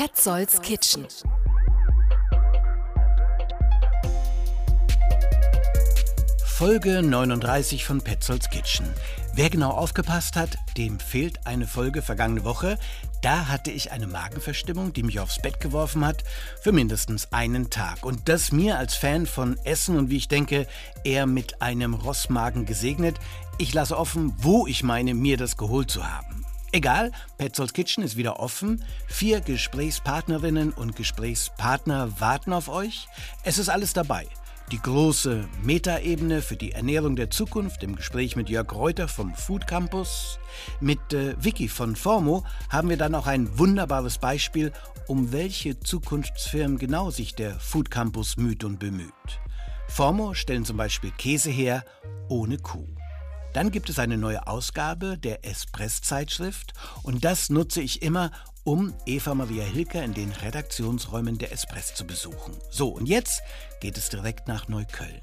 Petzolds Kitchen. Folge 39 von Petzolds Kitchen. Wer genau aufgepasst hat, dem fehlt eine Folge vergangene Woche. Da hatte ich eine Magenverstimmung, die mich aufs Bett geworfen hat, für mindestens einen Tag. Und das mir als Fan von Essen und wie ich denke, eher mit einem Rossmagen gesegnet. Ich lasse offen, wo ich meine, mir das geholt zu haben. Egal, Petzolds Kitchen ist wieder offen. Vier Gesprächspartnerinnen und Gesprächspartner warten auf euch. Es ist alles dabei. Die große Metaebene für die Ernährung der Zukunft im Gespräch mit Jörg Reuter vom Food Campus. Mit äh, Vicky von Formo haben wir dann auch ein wunderbares Beispiel, um welche Zukunftsfirmen genau sich der Food Campus müht und bemüht. Formo stellen zum Beispiel Käse her ohne Kuh. Dann gibt es eine neue Ausgabe der Espress-Zeitschrift und das nutze ich immer, um Eva Maria Hilker in den Redaktionsräumen der Espress zu besuchen. So, und jetzt geht es direkt nach Neukölln.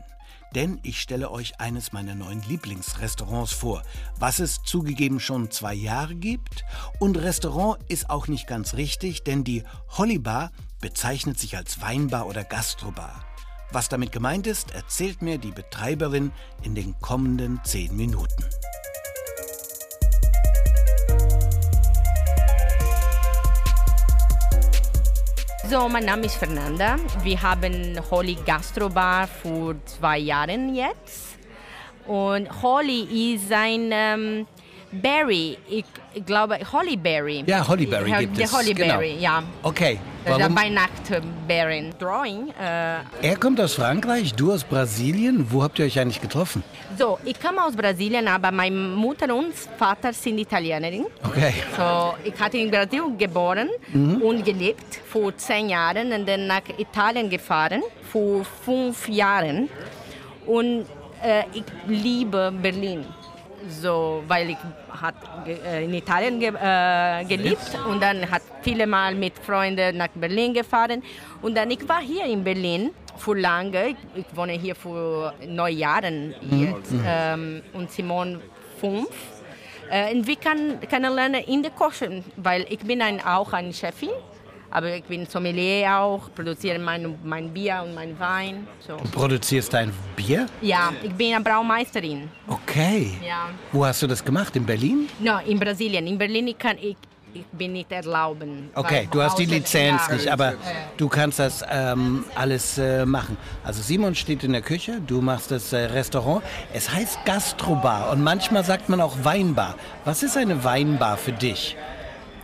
Denn ich stelle euch eines meiner neuen Lieblingsrestaurants vor, was es zugegeben schon zwei Jahre gibt. Und Restaurant ist auch nicht ganz richtig, denn die Hollybar bezeichnet sich als Weinbar oder Gastrobar. Was damit gemeint ist, erzählt mir die Betreiberin in den kommenden zehn Minuten. So, mein Name ist Fernanda. Wir haben Holly Gastrobar vor zwei Jahren jetzt. Und Holly ist ein ähm, Berry, ich, glaube Hollyberry. Ja, Hollyberry gibt Der es. Hollyberry, genau. ja. Okay, warum? Weihnachtsbeeren. Drawing. Äh, Er kommt aus Frankreich, du aus Brasilien. Wo habt ihr euch eigentlich getroffen? so, ich komme aus Brasilien, aber meine Mutter und Vater sind Italienerin. Okay. So, ich hatte in Brasilien geboren und gelebt vor zehn Jahren und dann nach Italien gefahren vor fünf Jahren. Und äh, ich liebe Berlin. So, weil ich hat äh, in Italien ge äh, gelebt und dann hat viele Mal mit Freunden nach Berlin gefahren. Und dann ich war hier in Berlin für lange. Ich, wohne hier für neun Jahren jetzt ähm, und Simon fünf. Äh, und wir können kennenlernen in der Küche, weil ich bin ein, auch eine Chefin, aber ich bin Sommelier auch, produziere mein, mein Bier und mein Wein. So. Du produzierst dein Bier? Ja, ich bin eine Braumeisterin. Okay. Ja. Wo hast du das gemacht? In Berlin? No, in Brasilien. In Berlin ich kann ich, ich bin nicht erlauben. Okay, du hast die Lizenz ja. nicht, aber du kannst das ähm, alles äh, machen. Also Simon steht in der Küche, du machst das äh, Restaurant. Es heißt Gastrobar und manchmal sagt man auch Weinbar. Was ist eine Weinbar für dich?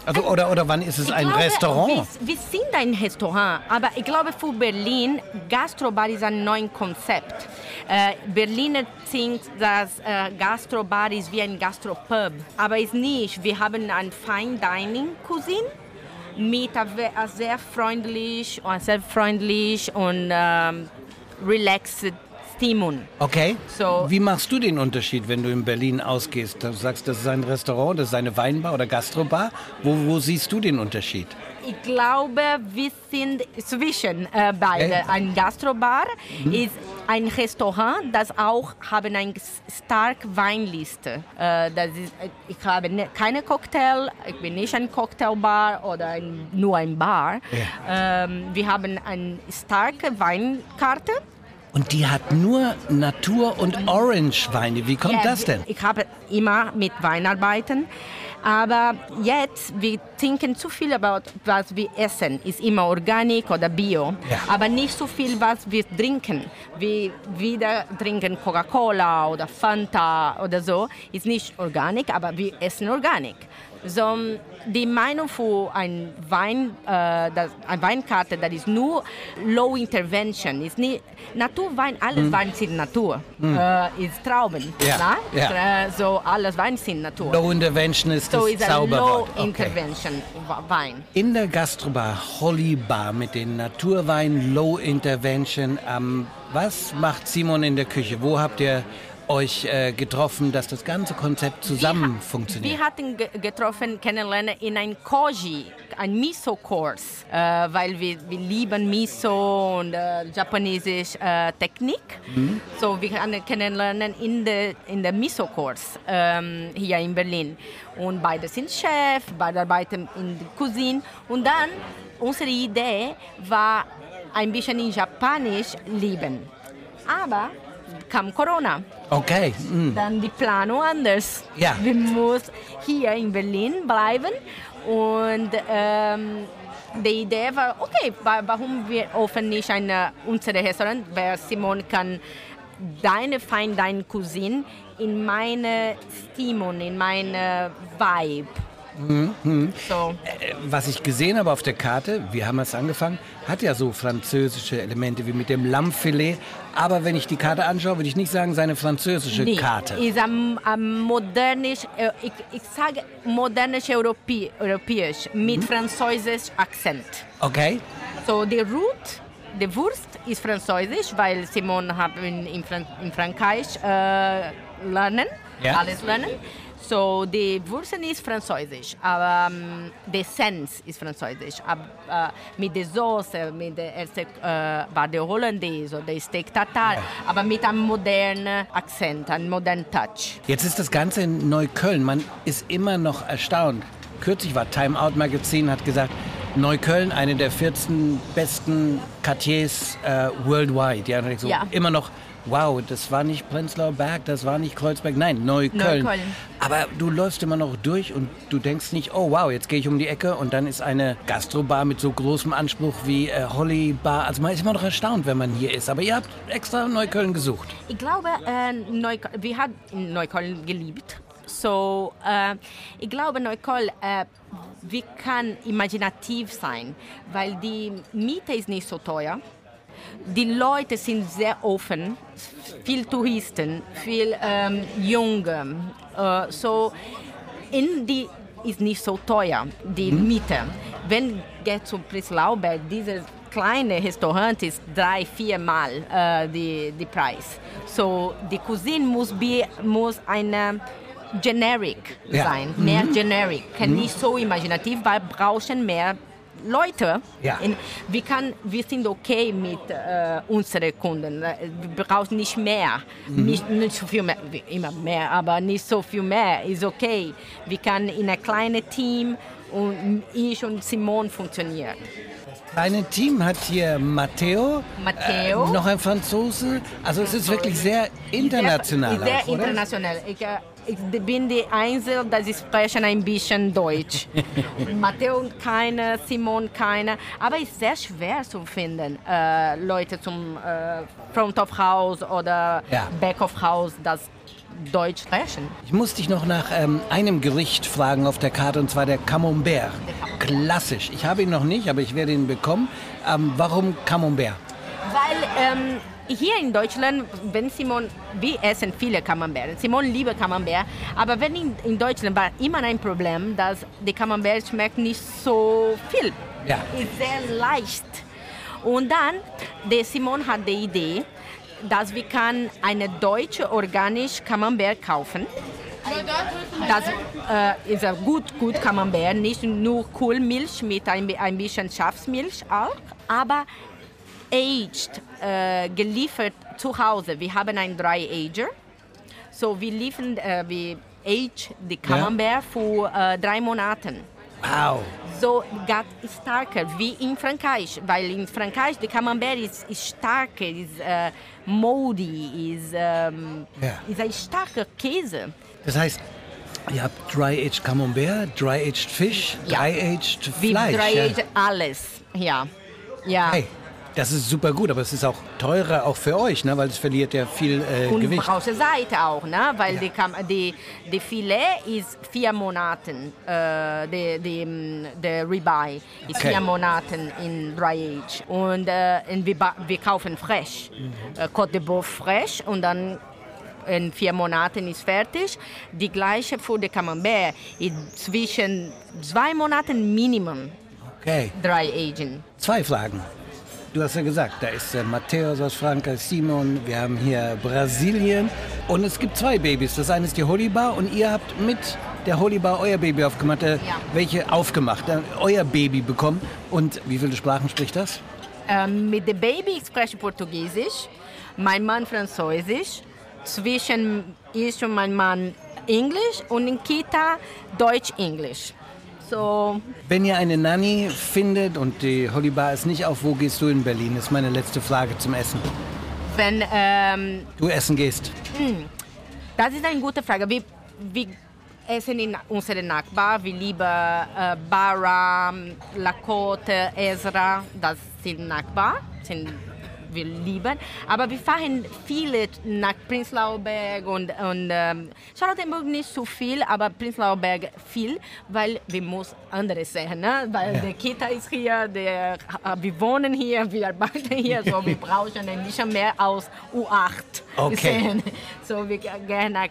Also oder oder wann ist es Ich ein glaube, Restaurant? Wir, wir sind ein Restaurant, aber ich glaube für Berlin, Gastrobar ist ein neues Konzept. Äh, Berliner denken, dass äh, Gastrobar ist wie ein Gastropub, aber ist nicht. Wir haben ein Fine Dining Cuisine mit sehr freundlich, und sehr freundlich und ähm, relaxed Stimmung. Okay. So- Wie machst du den Unterschied, wenn du in Berlin ausgehst? Du sagst, das ist ein Restaurant, das ist eine Weinbar oder Gastrobar. Wo, wo siehst du den Unterschied? Ich glaube, wir sind zwischen äh, beide. Okay. Ein Gastrobar ist ein Restaurant, das auch haben eine starke Weinliste. Äh, das ist, äh, ich habe ne, keine Cocktail, ich bin nicht ein Cocktailbar oder ein, nur ein Bar. Ähm, wir haben eine starke Weinkarte. Und die hat nur Natur- und Orange-Weine. Wie kommt Ja, das denn? Ich habe immer mit Wein arbeiten. Aber jetzt, wir denken zu viel about was wir essen. Ist immer organisch oder bio. Ja. Aber nicht so viel, was wir trinken. Wir wieder trinken Coca-Cola oder Fanta oder so. Ist nicht organisch, aber wir essen organisch. So, die Meinung für ein Wein, äh, das, eine Weinkarte, das ist nur Low Intervention. Ist nicht, Naturwein, alles Wein sind Natur. Äh, ist Trauben. Ja. Äh, so alles Wein sind Natur. Low Intervention ist so das ist Low Zauberwort. Okay. Intervention Wein. In der Gastrobar Holly Bar mit den Naturwein Low Intervention. Ähm, was macht Simon in der Küche? Wo habt ihr euch äh, getroffen, dass das ganze Konzept zusammen wir, funktioniert? Wir hatten getroffen, kennenlernen in ein Koji, ein Miso-Kurs, äh, weil wir, wir lieben Miso und äh, japanesische äh, Technik. Mhm. So wir haben kennenlernen in der in der Miso-Kurs ähm, hier in Berlin. Und beide sind Chef, beide arbeiten in der Cuisine. Und dann, unsere Idee war, ein bisschen in Japanisch lieben. Aber kam Corona. Okay. Mm. Dann die Planung anders. Ja. Wir müssen hier in Berlin bleiben und ähm, die Idee war, okay, warum wir offen nicht eine, unser Restaurant, weil Simon kann deine Fein, deine Cousine in meine Stimmung, in meine Vibe Mhm. So. Äh, was ich gesehen habe auf der Karte, wir haben es angefangen, hat ja so französische Elemente wie mit dem Lammfilet. Aber wenn ich die Karte anschaue, würde ich nicht sagen, seine französische nee, Karte. ist am, am modernisch, äh, ich, ich sage modernisch Europä europäisch mit mhm. französisch Akzent. Okay. So die Root, die Wurst ist französisch, weil Simon hat in, in, Fran in Frankreich äh, lernen, ja. alles lernen. So, die Wurzeln ist französisch, aber um, ähm, der Sens ist französisch. Aber, uh, mit der Soße, mit der erste uh, war der Hollandaise oder der Steak Tartar, aber mit einem modernen Akzent, einem modernen Touch. Jetzt ist das Ganze in Neukölln. Man ist immer noch erstaunt. Kürzlich war Time Out Magazin, hat gesagt, Neukölln, eine der 14 besten Quartiers äh, worldwide. Ja, so ja. immer noch wow, das war nicht Prenzlauer Berg, das war nicht Kreuzberg, nein, Neukölln. Neukölln. Aber du läufst immer noch durch und du denkst nicht, oh wow, jetzt gehe ich um die Ecke und dann ist eine Gastrobar mit so großem Anspruch wie äh, Holly Bar. Also man ist immer noch erstaunt, wenn man hier ist. Aber ihr habt extra Neukölln gesucht. Ich glaube, äh, Neukölln, wir haben Neukölln geliebt. So, äh, ich glaube, Neukölln, äh, wir können imaginativ sein, weil die Miete ist nicht so teuer die Leute sind sehr offen, viel Touristen, viel ähm, Junge. Äh, so, in die ist nicht so teuer, die mhm. Miete. Wenn geht zu Prislauberg, dieses kleine Restaurant ist drei, viermal äh, die, die Preis. So, die Cuisine muss, be, muss eine generic ja. sein, mehr mhm. generic, mhm. nicht so imaginativ, weil brauchen mehr Leute, ja. in, wir, kann, wir sind okay mit äh, unseren Kunden. Wir brauchen nicht mehr, mhm. nicht, nicht so viel mehr, immer mehr, aber nicht so viel mehr, ist okay. Wir können in einem kleinen Team und ich und Simon funktionieren. Kleine Team hat hier Matteo, Matteo. Äh, noch ein Franzose. Also es ist wirklich sehr international. Sehr, sehr auch, international. Ich, äh, ich bin die Einzige, die sprechen ein bisschen Deutsch. Matteo keine, Simon keine. Aber es ist sehr schwer zu finden, äh, Leute zum äh, Front of House oder ja. Back of House, das Deutsch sprechen. Ich muss dich noch nach ähm, einem Gericht fragen auf der Karte, und zwar der Camembert. Klassisch. Ich habe ihn noch nicht, aber ich werde ihn bekommen. Ähm, warum Camembert? Weil ähm, hier in Deutschland, wenn Simon, wir essen viele Camembert. Simon liebt Camembert, aber wenn in, in Deutschland war immer ein Problem, dass die Camembert schmeckt nicht so viel. Ja. Ist sehr leicht. Und dann, der Simon hat die Idee, dass wir kann eine deutsche organisch Camembert kaufen. Das äh, ist gut, gut Camembert, nicht nur Kohlmilch mit ein, ein bisschen Schafsmilch auch, aber aged, äh, geliefert zu Hause. Wir haben einen Dry-Ager. So, wir liefern, äh, wir age die Camembert ja. für äh, drei Monate. Wow. So ganz starker wie in Frankreich, weil in Frankreich die Camembert ist, ist starker, ist äh, moldy, ist, ähm, ja. ist ein starker Käse. Das heißt, ihr habt Dry-Aged Camembert, Dry-Aged Fisch, ja. Dry-Aged Fleisch. Dry-Aged ja. alles, ja. ja. Hey. Das ist super gut, aber es ist auch teurer auch für euch, ne? weil es verliert ja viel äh, Und Gewicht. Und der Seite auch, ne? weil ja. die, die, die Filet ist vier Monate, äh, die, die, der Ribeye ist okay. vier Monate in Dry Age. Und, äh, und wir, wir kaufen fresh, mhm. äh, Côte de Boeuf fresh und dann in vier Monaten ist fertig. Die gleiche für die Camembert ist zwischen zwei Monaten Minimum okay. Dry Aging. Zwei Fragen. Du hast ja gesagt, da ist der Matthäus aus Frankreich, Simon, wir haben hier Brasilien und es gibt zwei Babys. Das eine ist die Holibar und ihr habt mit der Holibar euer Baby aufgemacht. Äh, ja. Welche aufgemacht? Äh, euer Baby bekommen. Und wie viele Sprachen spricht das? Ähm, mit dem Baby spreche ich Portugiesisch, mein Mann Französisch, zwischen ich und mein Mann Englisch und in Kita Deutsch-Englisch. So. Wenn ihr eine Nanny findet und die Holibar ist nicht auf, wo gehst du in Berlin? Ist meine letzte Frage zum Essen. Wenn ähm, du essen gehst. Hm, das ist eine gute Frage. Wir, wir essen in unserem Nachbar. Wir lieben äh, Bara, Lakota, Ezra. Das sind Nachbar. Sind wir lieben. Aber wir fahren viele nach Prenzlauer Berg und, und ähm, Charlottenburg nicht so viel, aber Prenzlauer Berg viel, weil wir muss anderes sehen. Ne? Weil ja. der Kita ist hier, der, äh, wir wohnen hier, wir arbeiten hier, so wir brauchen bisschen mehr aus U8 okay. sehen. So wir gehen nach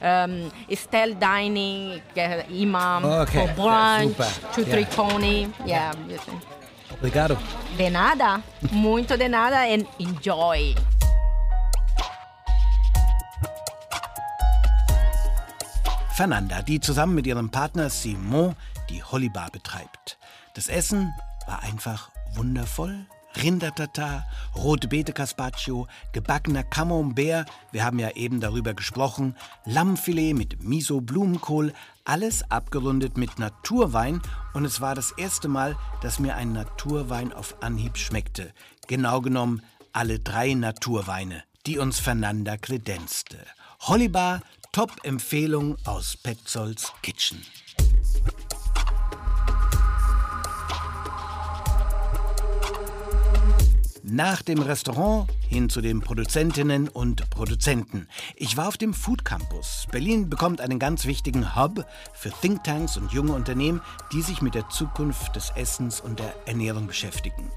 ähm, Estelle Dining, Imam, okay. Brunch, Chutriconi. Ja. ja. Obrigado. De nada. Muito de nada and enjoy. Fernanda, die zusammen mit ihrem Partner Simon die Hollybar betreibt. Das Essen war einfach wundervoll. Rindertatar, rote Beete Carpaccio, gebackener Camembert, wir haben ja eben darüber gesprochen, Lammfilet mit Miso Blumenkohl, alles abgerundet mit Naturwein und es war das erste Mal, dass mir ein Naturwein auf Anhieb schmeckte. Genau genommen alle drei Naturweine, die uns Fernanda kredenzte. Hollybar, Top-Empfehlung aus Petzolds Kitchen. Nach dem Restaurant hin zu den Produzentinnen und Produzenten. Ich war auf dem Food Campus. Berlin bekommt einen ganz wichtigen Hub für Thinktanks und junge Unternehmen, die sich mit der Zukunft des Essens und der Ernährung beschäftigen.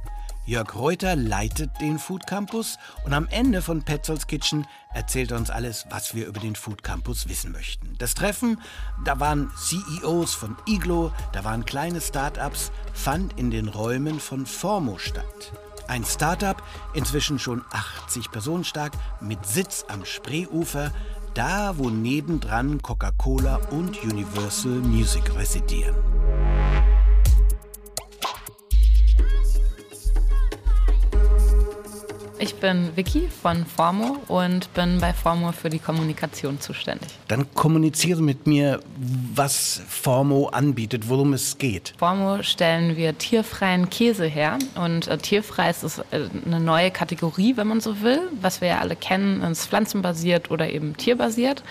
Jörg Reuter leitet den Food Campus und am Ende von Petzolds Kitchen erzählt er uns alles, was wir über den Food Campus wissen möchten. Das Treffen, da waren CEOs von Iglo, da waren kleine Start-ups, fand in den Räumen von Formo statt. Ein Startup, inzwischen schon 80 Personen stark, mit Sitz am Spreeufer, da wo nebendran Coca-Cola und Universal Music residieren. Ich bin Vicky von Formo und bin bei Formo für die Kommunikation zuständig. Dann kommuniziere mit mir, was Formo anbietet, worum es geht. Formo stellen wir tierfreien Käse her und äh, tierfrei ist es, äh, eine neue Kategorie, wenn man so will. Was wir ja alle kennen, ist pflanzenbasiert oder eben tierbasiert.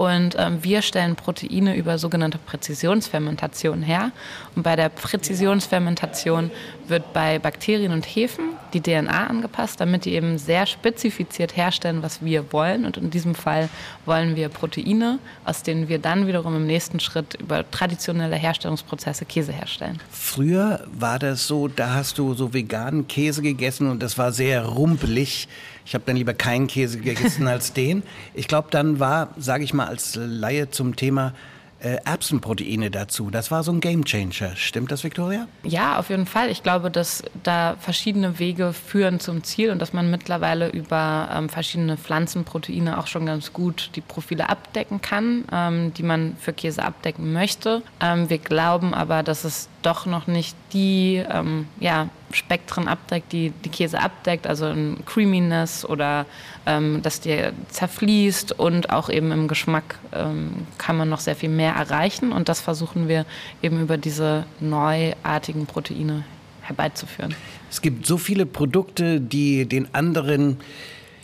Und ähm, wir stellen Proteine über sogenannte Präzisionsfermentation her. Und bei der Präzisionsfermentation wird bei Bakterien und Hefen die DNA angepasst, damit die eben sehr spezifiziert herstellen, was wir wollen. Und in diesem Fall wollen wir Proteine, aus denen wir dann wiederum im nächsten Schritt über traditionelle Herstellungsprozesse Käse herstellen. Früher war das so, da hast du so veganen Käse gegessen und das war sehr rumpelig. Ich habe dann lieber keinen Käse gegessen als den. Ich glaube, dann war, sage ich mal als Laie zum Thema, äh, Erbsenproteine dazu. Das war so ein Gamechanger. Stimmt das, Victoria? Ja, auf jeden Fall. Ich glaube, dass da verschiedene Wege führen zum Ziel und dass man mittlerweile über ähm, verschiedene Pflanzenproteine auch schon ganz gut die Profile abdecken kann, ähm, die man für Käse abdecken möchte. Ähm, wir glauben aber, dass es doch noch nicht die ähm, ja, Spektren abdeckt, die die Käse abdeckt, also in Creaminess oder ähm, dass der zerfließt und auch eben im Geschmack ähm, kann man noch sehr viel mehr erreichen und das versuchen wir eben über diese neuartigen Proteine herbeizuführen. Es gibt so viele Produkte, die den anderen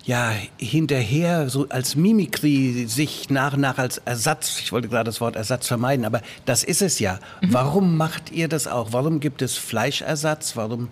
ja hinterher so als Mimikry sich nach und nach als Ersatz, ich wollte gerade das Wort Ersatz vermeiden, aber das ist es ja. Mhm. Warum macht ihr das auch? Warum gibt es Fleischersatz? Warum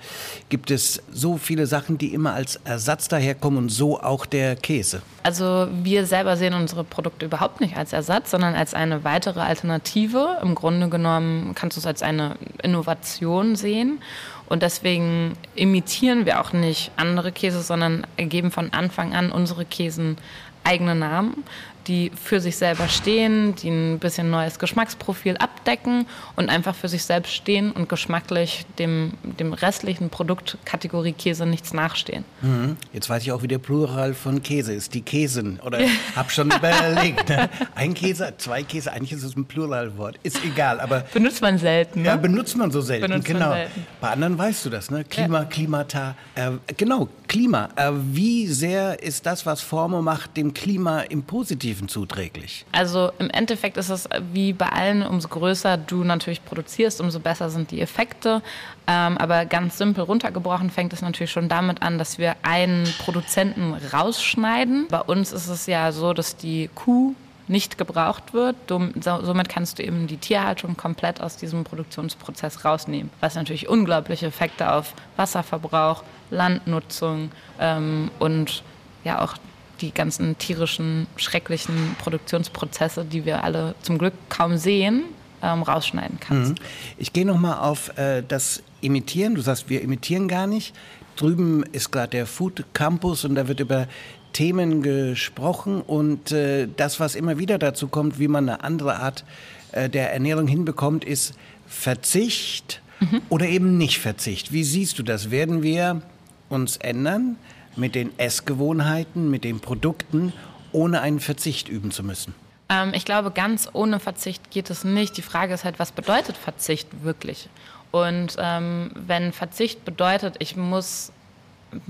gibt es so viele Sachen, die immer als Ersatz daherkommen und so auch der Käse? Also wir selber sehen unsere Produkte überhaupt nicht als Ersatz, sondern als eine weitere Alternative. Im Grunde genommen kannst du es als eine Innovation sehen. Und deswegen imitieren wir auch nicht andere Käse, sondern geben von Anfang an unsere Käsen eigene Namen. Die für sich selber stehen, die ein bisschen neues Geschmacksprofil abdecken und einfach für sich selbst stehen und geschmacklich dem, dem restlichen Produktkategorie Käse nichts nachstehen. Mhm. Jetzt weiß ich auch, wie der Plural von Käse ist. Die Käsen. Oder hab schon überlegt. Ne? Ein Käse, zwei Käse, eigentlich ist es ein Pluralwort. Ist egal, aber. Benutzt man selten. Ne? Ja, benutzt man so selten. Benutzt genau. Selten. Bei anderen weißt du das, ne? Klima, ja. Klimata. Äh, genau, Klima. Äh, wie sehr ist das, was Formo macht, dem Klima im Positiven zuträglich? Also im Endeffekt ist es wie bei allen, umso größer du natürlich produzierst, umso besser sind die Effekte. Ähm, aber ganz simpel runtergebrochen fängt es natürlich schon damit an, dass wir einen Produzenten rausschneiden. Bei uns ist es ja so, dass die Kuh nicht gebraucht wird. Somit kannst du eben die Tierhaltung komplett aus diesem Produktionsprozess rausnehmen, was natürlich unglaubliche Effekte auf Wasserverbrauch, Landnutzung ähm, und ja auch die ganzen tierischen, schrecklichen Produktionsprozesse, die wir alle zum Glück kaum sehen, ähm, rausschneiden kannst. Mhm. Ich gehe nochmal auf äh, das Imitieren. Du sagst, wir imitieren gar nicht. Drüben ist gerade der Food Campus und da wird über Themen gesprochen und äh, das, was immer wieder dazu kommt, wie man eine andere Art äh, der Ernährung hinbekommt, ist Verzicht mhm. oder eben nicht Verzicht. Wie siehst du das? Werden wir uns ändern mit den Essgewohnheiten, mit den Produkten, ohne einen Verzicht üben zu müssen? Ähm, ich glaube, ganz ohne Verzicht geht es nicht. Die Frage ist halt, was bedeutet Verzicht wirklich? Und ähm, wenn Verzicht bedeutet, ich muss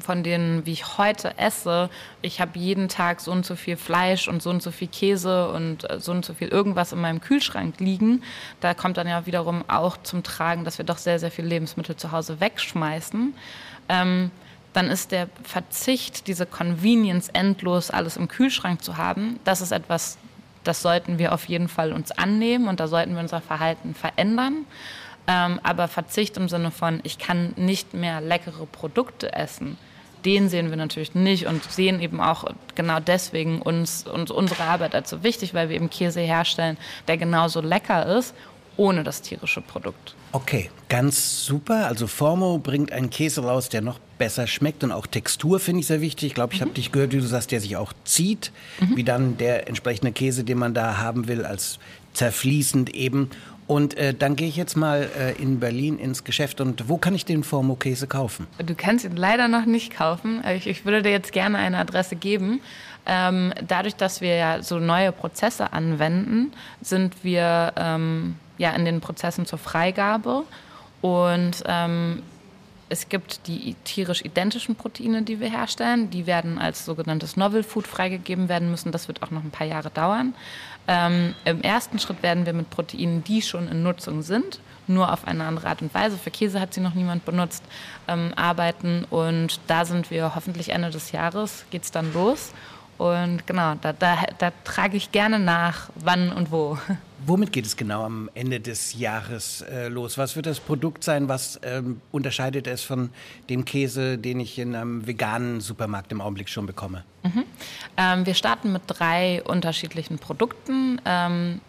von denen, wie ich heute esse, ich habe jeden Tag so und so viel Fleisch und so und so viel Käse und äh, so und so viel irgendwas in meinem Kühlschrank liegen, da kommt dann ja wiederum auch zum Tragen, dass wir doch sehr, sehr viele Lebensmittel zu Hause wegschmeißen. Ähm, dann ist der Verzicht, diese Convenience, endlos alles im Kühlschrank zu haben, das ist etwas, das sollten wir auf jeden Fall uns annehmen und da sollten wir unser Verhalten verändern. Ähm, aber Verzicht im Sinne von, ich kann nicht mehr leckere Produkte essen, den sehen wir natürlich nicht und sehen eben auch genau deswegen uns und unsere Arbeit als so wichtig, weil wir eben Käse herstellen, der genauso lecker ist, ohne das tierische Produkt. Okay, ganz super. Also Formo bringt einen Käse raus, der noch besser schmeckt und auch Textur finde ich sehr wichtig. Ich glaube, ich mhm. habe dich gehört, wie du sagst, der sich auch zieht, mhm. wie dann der entsprechende Käse, den man da haben will, als zerfließend eben. Und äh, dann gehe ich jetzt mal äh, in Berlin ins Geschäft. Und wo kann ich den Formo-Käse kaufen? Du kannst ihn leider noch nicht kaufen. Ich, ich würde dir jetzt gerne eine Adresse geben. Ähm, dadurch, dass wir ja so neue Prozesse anwenden, sind wir ähm, ja in den Prozessen zur Freigabe. Und ähm, es gibt die tierisch identischen Proteine, die wir herstellen. Die werden als sogenanntes Novel Food freigegeben werden müssen. Das wird auch noch ein paar Jahre dauern. Ähm, Im ersten Schritt werden wir mit Proteinen, die schon in Nutzung sind, nur auf eine andere Art und Weise, für Käse hat sie noch niemand benutzt, ähm, arbeiten. Und da sind wir hoffentlich Ende des Jahres, geht es dann los. Und genau, da, da, da trage ich gerne nach, wann und wo. Womit geht es genau am Ende des Jahres äh, los? Was wird das Produkt sein? Was ähm, unterscheidet es von dem Käse, den ich in einem veganen Supermarkt im Augenblick schon bekomme? Mhm. Ähm, wir starten mit drei unterschiedlichen Produkten. Ähm,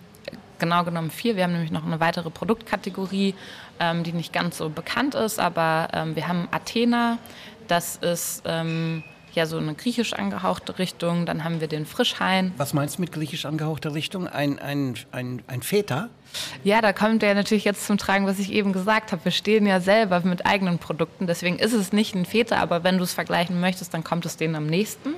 genau genommen vier. Wir haben nämlich noch eine weitere Produktkategorie, ähm, die nicht ganz so bekannt ist, aber ähm, wir haben Athena. Das ist ähm, ja so eine griechisch angehauchte Richtung. Dann haben wir den Frischhain. Was meinst du mit griechisch angehauchter Richtung? Ein, ein, ein, ein Feta? Ja, da kommt ja natürlich jetzt zum Tragen, was ich eben gesagt habe. Wir stehen ja selber mit eigenen Produkten. Deswegen ist es nicht ein Feta, aber wenn du es vergleichen möchtest, dann kommt es denen am nächsten.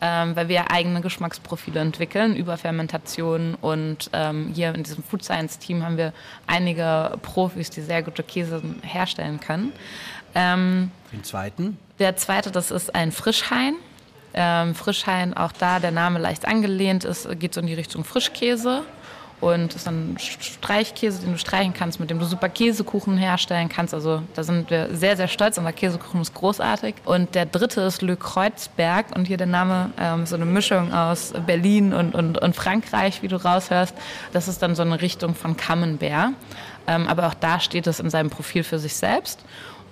Ähm, weil wir eigene Geschmacksprofile entwickeln über Fermentation. Und ähm, hier in diesem Food Science Team haben wir einige Profis, die sehr gute Käse herstellen können. Ähm, Den zweiten? Der zweite, das ist ein Frischhain. Ähm, Frischhain, auch da der Name leicht angelehnt ist, geht so in die Richtung Frischkäse und ist ein Streichkäse, den du streichen kannst, mit dem du super Käsekuchen herstellen kannst. Also da sind wir sehr, sehr stolz. Unser Käsekuchen ist großartig. Und der dritte ist Le Kreuzberg und hier der Name ähm, so eine Mischung aus Berlin und, und, und Frankreich, wie du raushörst. Das ist dann so eine Richtung von Camembert. Ähm, aber auch da steht es in seinem Profil für sich selbst.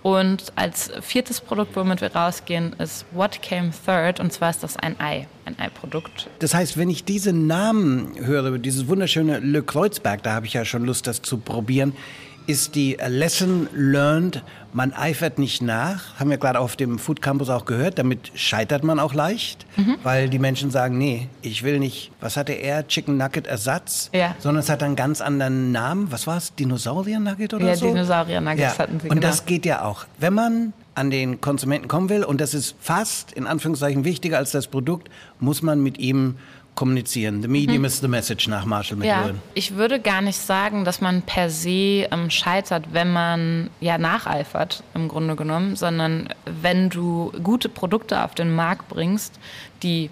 Und als viertes Produkt, womit wir rausgehen, ist What Came Third. Und zwar ist das ein Ei, ein Ei-Produkt. Das heißt, wenn ich diesen Namen höre, dieses wunderschöne Le Kreuzberg, da habe ich ja schon Lust, das zu probieren. Ist die Lesson learned, man eifert nicht nach, haben wir gerade auf dem Food Campus auch gehört, damit scheitert man auch leicht, mhm. weil die Menschen sagen, nee, ich will nicht, was hatte er, Chicken Nugget Ersatz, ja. sondern es hat einen ganz anderen Namen, was war es, Dinosaurier Nugget oder ja, so? Ja, Dinosaurier Nuggets ja. hatten sie. Und genau. das geht ja auch. Wenn man an den Konsumenten kommen will, und das ist fast in Anführungszeichen wichtiger als das Produkt, muss man mit ihm kommunizieren. The medium hm. is the message nach Marshall McLuhan. Ja, ich würde gar nicht sagen, dass man per se ähm, scheitert, wenn man ja nacheifert, im Grunde genommen, sondern wenn du gute Produkte auf den Markt bringst, die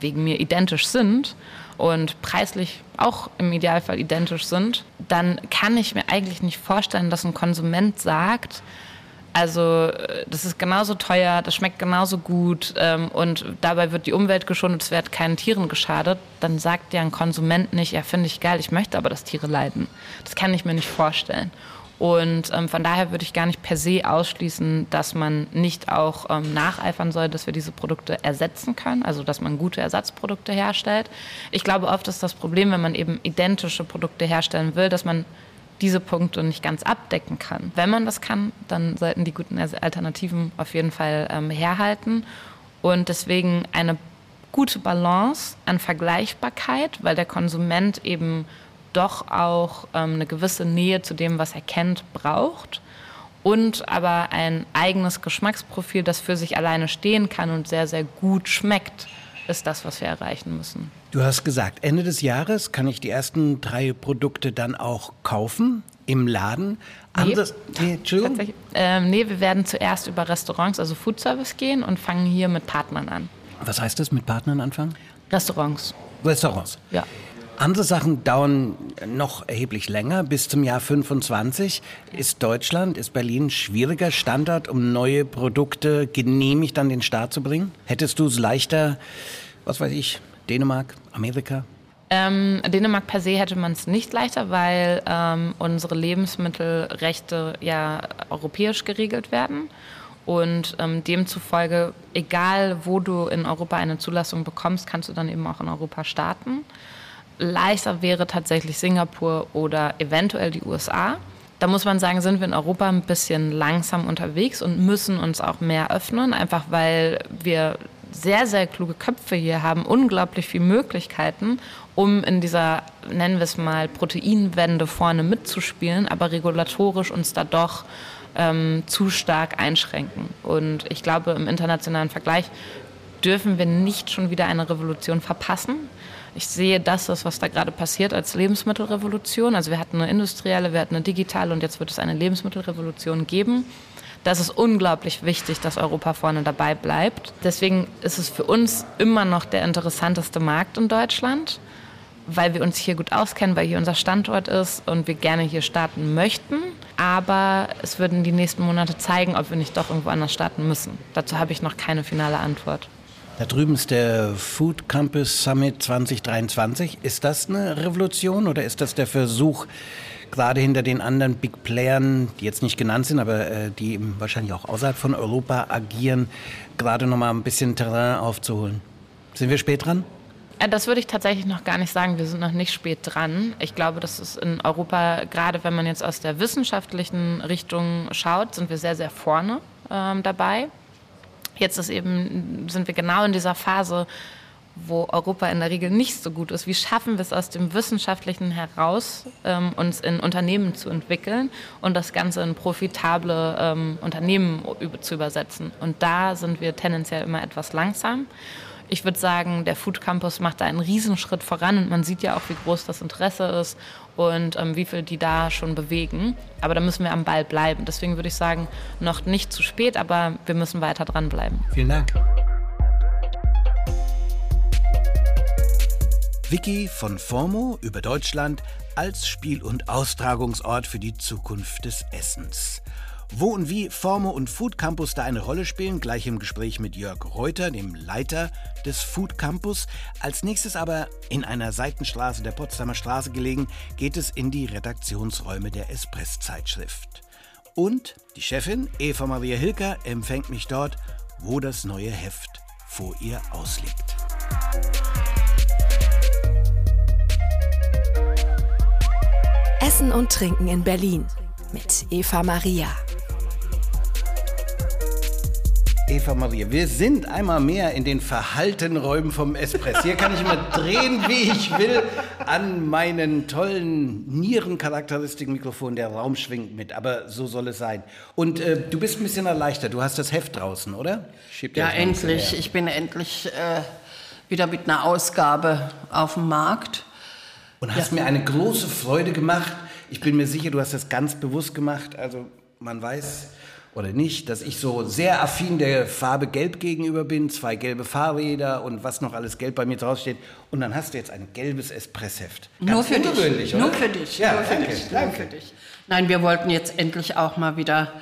wegen mir identisch sind und preislich auch im Idealfall identisch sind, dann kann ich mir eigentlich nicht vorstellen, dass ein Konsument sagt, also äh, das ist genauso teuer, das schmeckt genauso gut ähm, und dabei wird die Umwelt geschont, es wird keinen Tieren geschadet. Dann sagt ja ein Konsument nicht, ja finde ich geil, ich möchte aber, dass Tiere leiden. Das kann ich mir nicht vorstellen. Und ähm, von daher würde ich gar nicht per se ausschließen, dass man nicht auch ähm, nacheifern soll, dass wir diese Produkte ersetzen können, also dass man gute Ersatzprodukte herstellt. Ich glaube, oft ist das Problem, wenn man eben identische Produkte herstellen will, dass man diese Punkte nicht ganz abdecken kann. Wenn man das kann, dann sollten die guten Alternativen auf jeden Fall ähm, herhalten. Und deswegen eine gute Balance an Vergleichbarkeit, weil der Konsument eben doch auch ähm, eine gewisse Nähe zu dem, was er kennt, braucht. Und aber ein eigenes Geschmacksprofil, das für sich alleine stehen kann und sehr, sehr gut schmeckt ist das, was wir erreichen müssen. Du hast gesagt, Ende des Jahres kann ich die ersten drei Produkte dann auch kaufen im Laden. Anders, nee, Entschuldigung. Ähm, nee, wir werden zuerst über Restaurants, also Food Service gehen und fangen hier mit Partnern an. Was heißt das, mit Partnern anfangen? Restaurants. Restaurants. Ja. Andere Sachen dauern noch erheblich länger. Bis zum Jahr 25 ist Deutschland, ist Berlin ein schwieriger Standort, um neue Produkte genehmigt an den Start zu bringen? Hättest du es leichter, was weiß ich, Dänemark, Amerika? Ähm, Dänemark per se hätte man es nicht leichter, weil ähm, unsere Lebensmittelrechte ja europäisch geregelt werden. Und ähm, demzufolge, egal wo du in Europa eine Zulassung bekommst, kannst du dann eben auch in Europa starten leichter wäre tatsächlich Singapur oder eventuell die USA. Da muss man sagen, sind wir in Europa ein bisschen langsam unterwegs und müssen uns auch mehr öffnen, einfach weil wir sehr, sehr kluge Köpfe hier haben, unglaublich viele Möglichkeiten, um in dieser, nennen wir es mal, Proteinwende vorne mitzuspielen, aber regulatorisch uns da doch ähm, zu stark einschränken. Und ich glaube, im internationalen Vergleich dürfen wir nicht schon wieder eine Revolution verpassen. Ich sehe das, was da gerade passiert, als Lebensmittelrevolution. Also wir hatten eine industrielle, wir hatten eine digitale und jetzt wird es eine Lebensmittelrevolution geben. Das ist unglaublich wichtig, dass Europa vorne dabei bleibt. Deswegen ist es für uns immer noch der interessanteste Markt in Deutschland, weil wir uns hier gut auskennen, weil hier unser Standort ist und wir gerne hier starten möchten. Aber es würden die nächsten Monate zeigen, ob wir nicht doch irgendwo anders starten müssen. Dazu habe ich noch keine finale Antwort. Da drüben ist der Food Campus Summit 2023. Ist das eine Revolution oder ist das der Versuch, gerade hinter den anderen Big Playern, die jetzt nicht genannt sind, aber äh, die wahrscheinlich auch außerhalb von Europa agieren, gerade noch mal ein bisschen Terrain aufzuholen? Sind wir spät dran? Äh, das würde ich tatsächlich noch gar nicht sagen. Wir sind noch nicht spät dran. Ich glaube, dass es in Europa, gerade wenn man jetzt aus der wissenschaftlichen Richtung schaut, sind wir sehr, sehr vorne ähm, dabei. Jetzt ist eben, sind wir genau in dieser Phase, wo Europa in der Regel nicht so gut ist. Wie schaffen wir es aus dem Wissenschaftlichen heraus, ähm, uns in Unternehmen zu entwickeln und das Ganze in profitable ähm, Unternehmen zu übersetzen? Und da sind wir tendenziell immer etwas langsam. Ich würde sagen, der Food Campus macht da einen Riesenschritt voran und man sieht ja auch, wie groß das Interesse ist und ähm, wie viel die da schon bewegen. Aber da müssen wir am Ball bleiben. Deswegen würde ich sagen, noch nicht zu spät, aber wir müssen weiter dranbleiben. Vielen Dank. Wiki von Formo über Deutschland als Spiel- und Austragungsort für die Zukunft des Essens. Wo und wie Formo und Food Campus da eine Rolle spielen, gleich im Gespräch mit Jörg Reuter, dem Leiter des Food Campus. Als nächstes aber in einer Seitenstraße der Potsdamer Straße gelegen, geht es in die Redaktionsräume der Espress-Zeitschrift. Und die Chefin, Eva Maria Hilker, empfängt mich dort, wo das neue Heft vor ihr ausliegt. Essen und Trinken in Berlin mit Eva Maria. Eva Maria, wir sind einmal mehr in den verhaltenen Räumen vom Espresso. Hier kann ich immer drehen, wie ich will, an meinen tollen Nierencharakteristiken-Mikrofon. Der Raum schwingt mit, aber so soll es sein. Und äh, du bist ein bisschen erleichtert. Du hast das Heft draußen, oder? ja, endlich. Ich bin endlich äh, wieder mit einer Ausgabe auf dem Markt. Und hast ja. mir eine große Freude gemacht. Ich bin mir sicher, du hast das ganz bewusst gemacht. Also man weiß oder nicht, dass ich so sehr affin der Farbe Gelb gegenüber bin, zwei gelbe Fahrräder und was noch alles gelb bei mir draufsteht. Und dann hast du jetzt ein gelbes Espressheft. Nur für dich. Oder? Nur für dich. Ja, nur für danke, dich. Danke. Nur für dich. Nein, wir wollten jetzt endlich auch mal wieder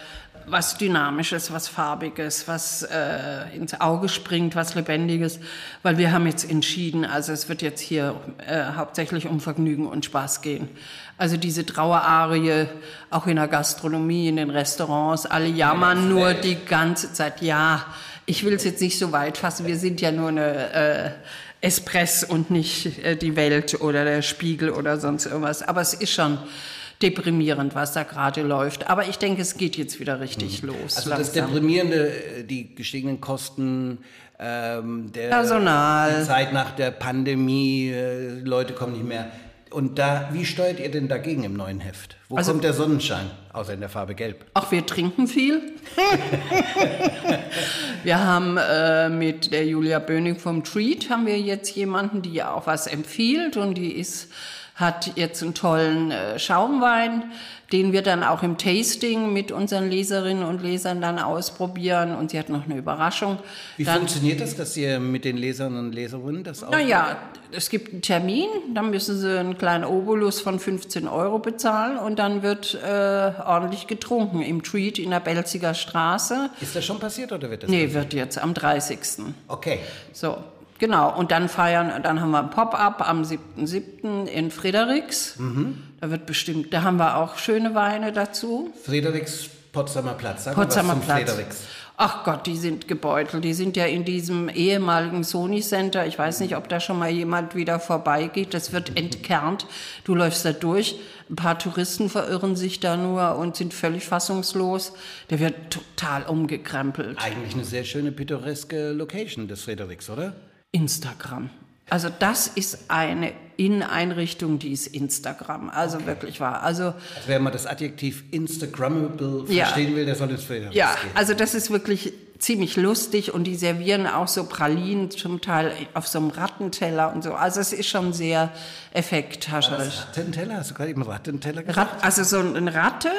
was Dynamisches, was Farbiges, was äh, ins Auge springt, was Lebendiges, weil wir haben jetzt entschieden, also es wird jetzt hier äh, hauptsächlich um Vergnügen und Spaß gehen. Also diese Trauerarie, auch in der Gastronomie, in den Restaurants, alle jammern nur die ganze Zeit. Ja, ich will es jetzt nicht so weit fassen, wir sind ja nur eine... Äh, Espress und nicht äh, die Welt oder der Spiegel oder sonst irgendwas. Aber es ist schon, deprimierend, was da gerade läuft. Aber ich denke, es geht jetzt wieder richtig mhm. los. Also langsam. das Deprimierende, äh, die gestiegenen Kosten, ähm, der Personal. Die Zeit nach der Pandemie, äh, Leute kommen nicht mehr. Und da, wie steuert ihr denn dagegen im neuen Heft? Wo also, kommt der Sonnenschein, außer in der Farbe Gelb? Ach, wir trinken viel. wir haben äh, mit der Julia Böning vom Treat haben wir jetzt jemanden, die auch was empfiehlt und die ist hat jetzt einen tollen äh, Schaumwein, den wir dann auch im Tasting mit unseren Leserinnen und Lesern dann ausprobieren. Und sie hat noch eine Überraschung. Wie dann, funktioniert das, dass ihr mit den Lesern und Leserinnen das auch? Naja, es gibt einen Termin, dann müssen sie einen kleinen Obolus von 15 Euro bezahlen und dann wird äh, ordentlich getrunken im Treat in der Belziger Straße. Ist das schon passiert oder wird das? Nee, passiert? wird jetzt am 30. Okay. So, Genau, und dann feiern, dann haben wir ein Pop-up am 7.7. in Friedrichs. Mhm. Da wird bestimmt, da haben wir auch schöne Weine dazu. Friedrichs Potsdamer Platz. Sag Potsdamer Platz. Friedrichs. Ach Gott, die sind gebeutelt. Die sind ja in diesem ehemaligen Sony Center. Ich weiß nicht, ob da schon mal jemand wieder vorbeigeht. Das wird entkernt. Du läufst da durch. Ein paar Touristen verirren sich da nur und sind völlig fassungslos. Der wird total umgekrempelt. Eigentlich eine sehr schöne pittoreske Location des Friedrichs, oder? Instagram. Also das ist eine Inneneinrichtung, die ist Instagram. Also okay. wirklich wahr. Also, also wer mal das Adjektiv Instagrammable ja, verstehen will, der soll ins Film Ja, gehen. also das ist wirklich ziemlich lustig und die servieren auch so Pralinen zum Teil auf so einem Rattenteller und so. Also es ist schon sehr effekthascherisch. Rattenteller? Hast du gerade eben Rattenteller gesagt? Rat, also so eine Ratte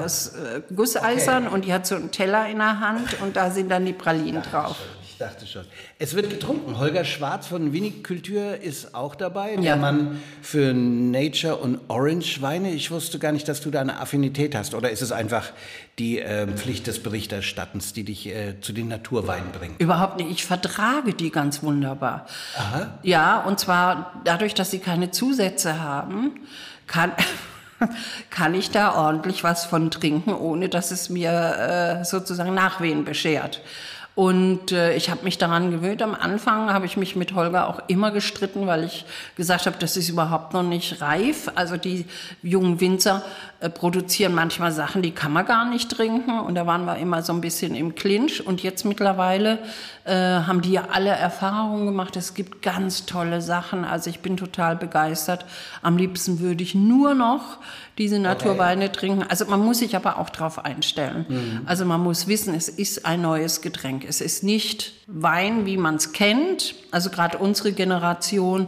aus äh, Gusseisern okay. und die hat so einen Teller in der Hand und da sind dann die Pralinen ja, drauf. Schön dachte schon. Es wird getrunken. Holger Schwarz von Vinikultur ist auch dabei. Der ja. Mann für Nature und Orange Weine. Ich wusste gar nicht, dass du da eine Affinität hast. Oder ist es einfach die äh, Pflicht des Berichterstattens, die dich äh, zu den Naturweinen bringt? Überhaupt nicht. Ich vertrage die ganz wunderbar. Aha. Ja, und zwar dadurch, dass sie keine Zusätze haben, kann kann ich da ordentlich was von trinken, ohne dass es mir äh, sozusagen Nachwehen beschert. Und äh, ich habe mich daran gewöhnt. Am Anfang habe ich mich mit Holger auch immer gestritten, weil ich gesagt habe, das ist überhaupt noch nicht reif. Also die jungen Winzer äh, produzieren manchmal Sachen, die kann man gar nicht trinken. Und da waren wir immer so ein bisschen im Clinch. Und jetzt mittlerweile äh, haben die ja alle Erfahrungen gemacht. Es gibt ganz tolle Sachen. Also ich bin total begeistert. Am liebsten würde ich nur noch diese Naturweine okay. trinken. Also man muss sich aber auch darauf einstellen. Mhm. Also man muss wissen, es ist ein neues Getränk. Es ist nicht Wein, wie man es kennt. Also gerade unsere Generation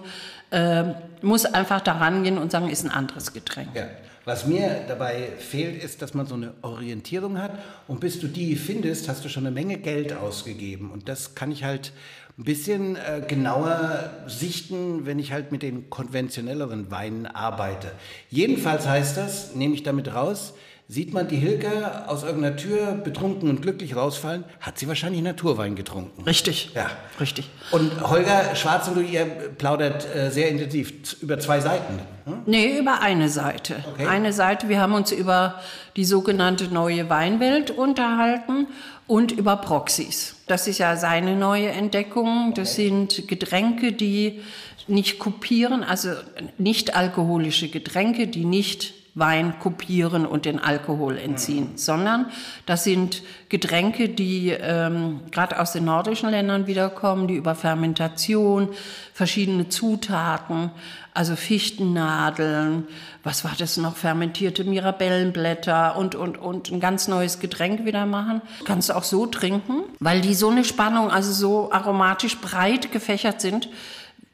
äh, muss einfach daran gehen und sagen, ist ein anderes Getränk. Ja. Was mir dabei fehlt, ist, dass man so eine Orientierung hat. Und bis du die findest, hast du schon eine Menge Geld ausgegeben. Und das kann ich halt ein bisschen äh, genauer sichten, wenn ich halt mit den konventionelleren Weinen arbeite. Jedenfalls heißt das, nehme ich damit raus, Sieht man die Hilke aus irgendeiner Tür betrunken und glücklich rausfallen, hat sie wahrscheinlich Naturwein getrunken. Richtig. Ja. Richtig. Und Holger Schwarz und du, ihr plaudert äh, sehr intensiv über zwei Seiten. Hm? Nee, über eine Seite. Okay. Eine Seite, wir haben uns über die sogenannte neue Weinwelt unterhalten und über Proxys. Das ist ja seine neue Entdeckung. Das okay. sind Getränke, die nicht kopieren, also nicht alkoholische Getränke, die nicht Wein kopieren und den Alkohol entziehen, mhm. sondern das sind Getränke, die ähm, gerade aus den nordischen Ländern wiederkommen, die über Fermentation, verschiedene Zutaten, also Fichtennadeln, was war das noch, fermentierte Mirabellenblätter und, und, und ein ganz neues Getränk wieder machen. Kannst du auch so trinken, weil die so eine Spannung, also so aromatisch breit gefächert sind,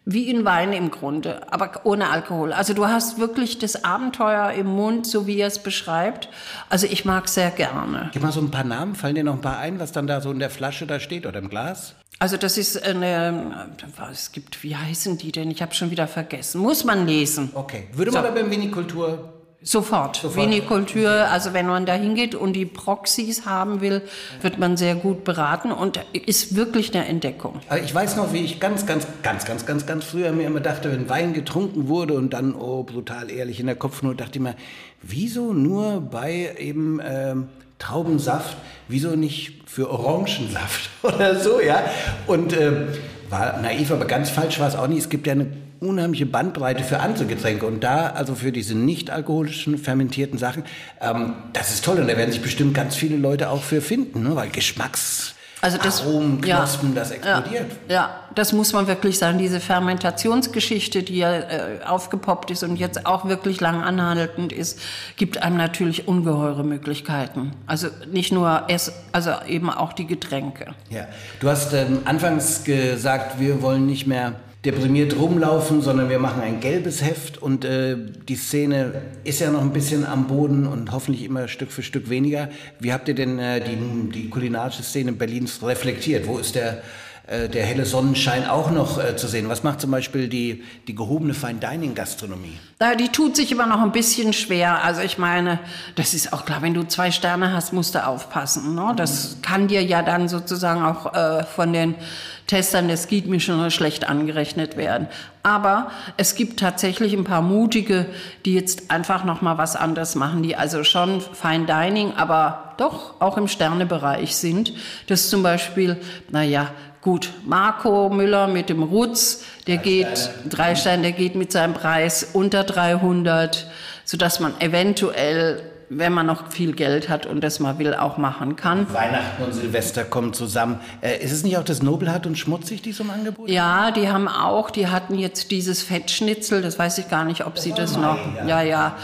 wie in Wein im Grunde, aber ohne Alkohol. Also du hast wirklich das Abenteuer im Mund, so wie er es beschreibt. Also ich mag sehr gerne. Gib mal so ein paar Namen, fallen dir noch ein paar ein, was dann da so in der Flasche da steht oder im Glas? Also das ist eine, es gibt, wie heißen die denn? Ich habe schon wieder vergessen. Muss man lesen. Okay. Würde man so. aber beim Vinikultur Sofort. Sofort. Vinikultur, also wenn man da hingeht und die Proxys haben will, wird man sehr gut beraten und ist wirklich eine Entdeckung. Aber ich weiß noch, wie ich ganz, ganz, ganz, ganz, ganz, ganz früher mir immer dachte, wenn Wein getrunken wurde und dann, oh, brutal ehrlich in der Kopfnot, dachte ich mir, wieso nur bei eben ähm, Traubensaft, wieso nicht für Orangensaft oder so, ja? Und äh, war naiv, aber ganz falsch war es auch nicht. Es gibt ja eine unheimliche Bandbreite für andere Getränke. Und da, also für diese nicht alkoholischen, fermentierten Sachen, ähm, das ist toll. Und da werden sich bestimmt ganz viele Leute auch für finden, ne? weil Geschmacks... Also das, Aromen, Knospen, ja, das explodiert. Ja, ja, das muss man wirklich sagen. Diese Fermentationsgeschichte, die ja äh, aufgepoppt ist und jetzt auch wirklich lang anhaltend ist, gibt einem natürlich ungeheure Möglichkeiten. Also nicht nur es, also eben auch die Getränke. Ja, du hast ähm, anfangs gesagt, wir wollen nicht mehr deprimiert rumlaufen, sondern wir machen ein gelbes Heft und äh, die Szene ist ja noch ein bisschen am Boden und hoffentlich immer Stück für Stück weniger. Wie habt ihr denn äh, die, die kulinarische Szene Berlins reflektiert? Wo ist der der helle Sonnenschein auch noch äh, zu sehen. Was macht zum Beispiel die, die gehobene Fine Dining Gastronomie? Die tut sich immer noch ein bisschen schwer. Also ich meine, das ist auch klar, wenn du zwei Sterne hast, musst du aufpassen. Ne? Das kann dir ja dann sozusagen auch äh, von den Testern des Skiedmission schlecht angerechnet werden. Aber es gibt tatsächlich ein paar mutige, die jetzt einfach noch mal was anderes machen, die also schon Fine Dining, aber doch auch im Sternebereich sind. Das zum Beispiel, naja, Gut, Marco Müller mit dem Rutz, der drei geht, Steine. drei Steine, der geht mit seinem Preis unter 300, sodass man eventuell, wenn man noch viel Geld hat und das mal will, auch machen kann. Weihnachten und Silvester kommen zusammen. Äh, ist es nicht auch das Nobelhart und Schmutzig, die so im Angebot Ja, die haben auch, die hatten jetzt dieses Fettschnitzel, das weiß ich gar nicht, ob das sie das noch, ja, ja. ja.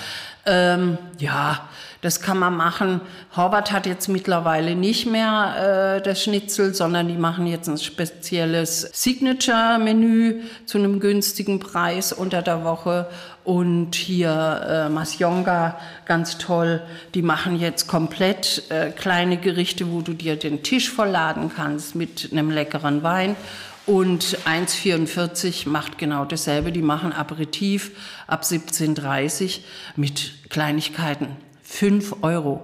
Ähm, ja, das kann man machen. Horvath hat jetzt mittlerweile nicht mehr äh, das Schnitzel, sondern die machen jetzt ein spezielles Signature-Menü zu einem günstigen Preis unter der Woche. Und hier äh, Masjonga, ganz toll. Die machen jetzt komplett äh, kleine Gerichte, wo du dir den Tisch vollladen kannst mit einem leckeren Wein. Und 1,44 macht genau dasselbe. Die machen Aperitif ab 17,30 mit Kleinigkeiten. 5 Euro.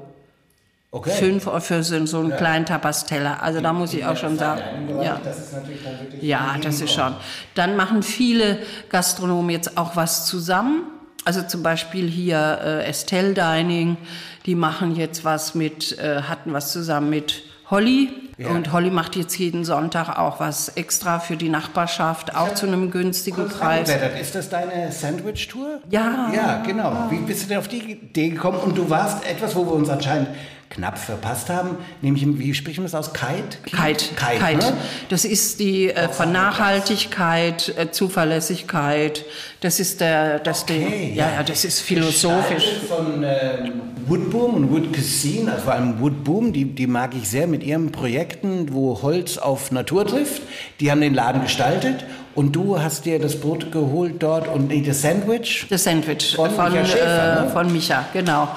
Okay. 5 Euro für so, so einen ja. kleinen Tapasteller. Also da muss ich auch schon sagen, ja, das ist natürlich dann wirklich ja, das ist schon. Dann machen viele Gastronomen jetzt auch was zusammen. Also zum Beispiel hier äh, Estelle Dining, die machen jetzt was mit, äh, hatten was zusammen mit Holly. Ja. Und Holly macht jetzt jeden Sonntag auch was extra für die Nachbarschaft, auch zu einem günstigen Preis. Ist das deine Sandwich-Tour? Ja. Ja, genau. Wie bist du denn auf die Idee gekommen? Und du warst etwas, wo wir uns anscheinend knapp verpasst haben, nämlich, wie spricht man das aus? Kite? Kite. Kite. Kite. Ne? Das ist die äh, von Nachhaltigkeit, äh, Zuverlässigkeit. Das ist der, das okay, der, ja, ja, das ist philosophisch. Von ähm, Woodboom und Wood Cuisine, also vor allem Woodboom, die, die mag ich sehr mit ihren Projekten, wo Holz auf Natur trifft. Die haben den Laden gestaltet und du hast dir das Brot geholt dort und nee, das Sandwich? Das Sandwich von, von Micha, Schäfer, äh, ne? von Micha, genau.